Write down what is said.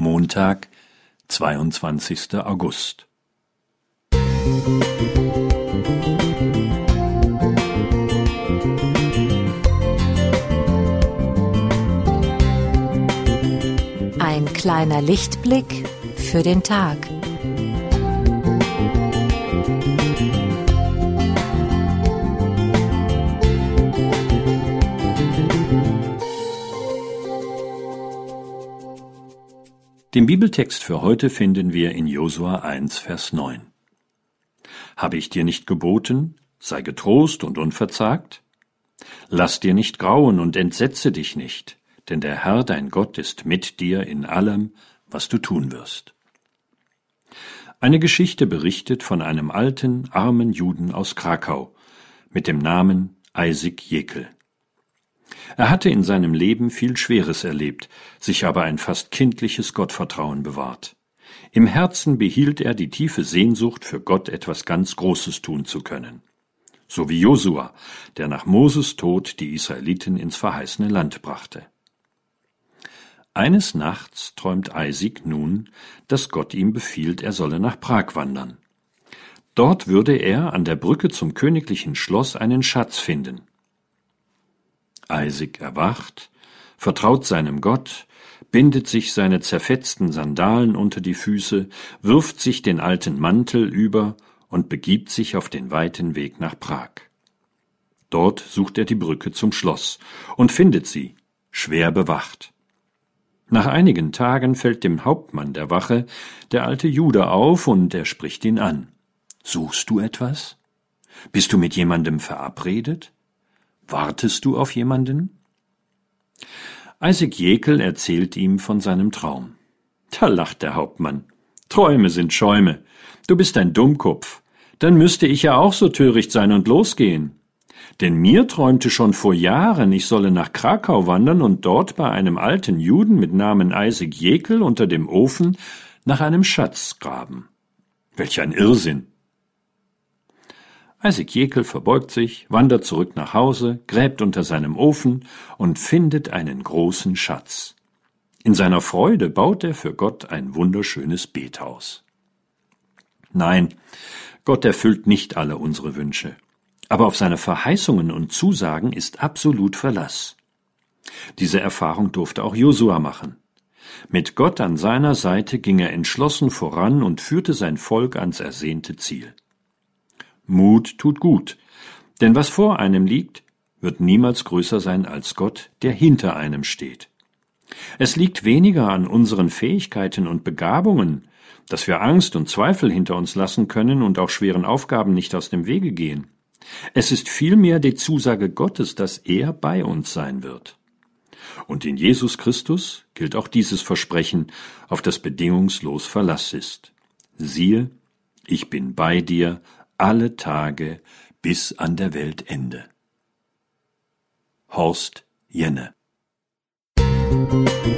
Montag, 22. August. Ein kleiner Lichtblick für den Tag. Den Bibeltext für heute finden wir in Josua 1, Vers 9. Habe ich dir nicht geboten, sei getrost und unverzagt? Lass dir nicht grauen und entsetze dich nicht, denn der Herr dein Gott ist mit dir in allem, was du tun wirst. Eine Geschichte berichtet von einem alten, armen Juden aus Krakau mit dem Namen Isaac Jekyll. Er hatte in seinem Leben viel Schweres erlebt, sich aber ein fast kindliches Gottvertrauen bewahrt. Im Herzen behielt er die tiefe Sehnsucht, für Gott etwas ganz Großes tun zu können. So wie Josua, der nach Moses Tod die Israeliten ins verheißene Land brachte. Eines Nachts träumt Isaac nun, dass Gott ihm befiehlt, er solle nach Prag wandern. Dort würde er an der Brücke zum königlichen Schloss einen Schatz finden. Isaac erwacht, vertraut seinem Gott, bindet sich seine zerfetzten Sandalen unter die Füße, wirft sich den alten Mantel über und begibt sich auf den weiten Weg nach Prag. Dort sucht er die Brücke zum Schloss und findet sie, schwer bewacht. Nach einigen Tagen fällt dem Hauptmann der Wache der alte Jude auf und er spricht ihn an. Suchst du etwas? Bist du mit jemandem verabredet? Wartest du auf jemanden? Isaac Jekyll erzählt ihm von seinem Traum. Da lacht der Hauptmann. Träume sind Schäume. Du bist ein Dummkopf. Dann müsste ich ja auch so töricht sein und losgehen. Denn mir träumte schon vor Jahren, ich solle nach Krakau wandern und dort bei einem alten Juden mit Namen Isaac Jekyll unter dem Ofen nach einem Schatz graben. Welch ein Irrsinn! Jekyll verbeugt sich, wandert zurück nach Hause, gräbt unter seinem Ofen und findet einen großen Schatz. In seiner Freude baut er für Gott ein wunderschönes Bethaus. Nein, Gott erfüllt nicht alle unsere Wünsche, aber auf seine Verheißungen und Zusagen ist absolut Verlass. Diese Erfahrung durfte auch Josua machen. Mit Gott an seiner Seite ging er entschlossen voran und führte sein Volk ans ersehnte Ziel. Mut tut gut, denn was vor einem liegt, wird niemals größer sein als Gott, der hinter einem steht. Es liegt weniger an unseren Fähigkeiten und Begabungen, dass wir Angst und Zweifel hinter uns lassen können und auch schweren Aufgaben nicht aus dem Wege gehen. Es ist vielmehr die Zusage Gottes, dass er bei uns sein wird. Und in Jesus Christus gilt auch dieses Versprechen, auf das bedingungslos Verlass ist. Siehe, ich bin bei dir alle Tage bis an der Weltende. Horst Jenne Musik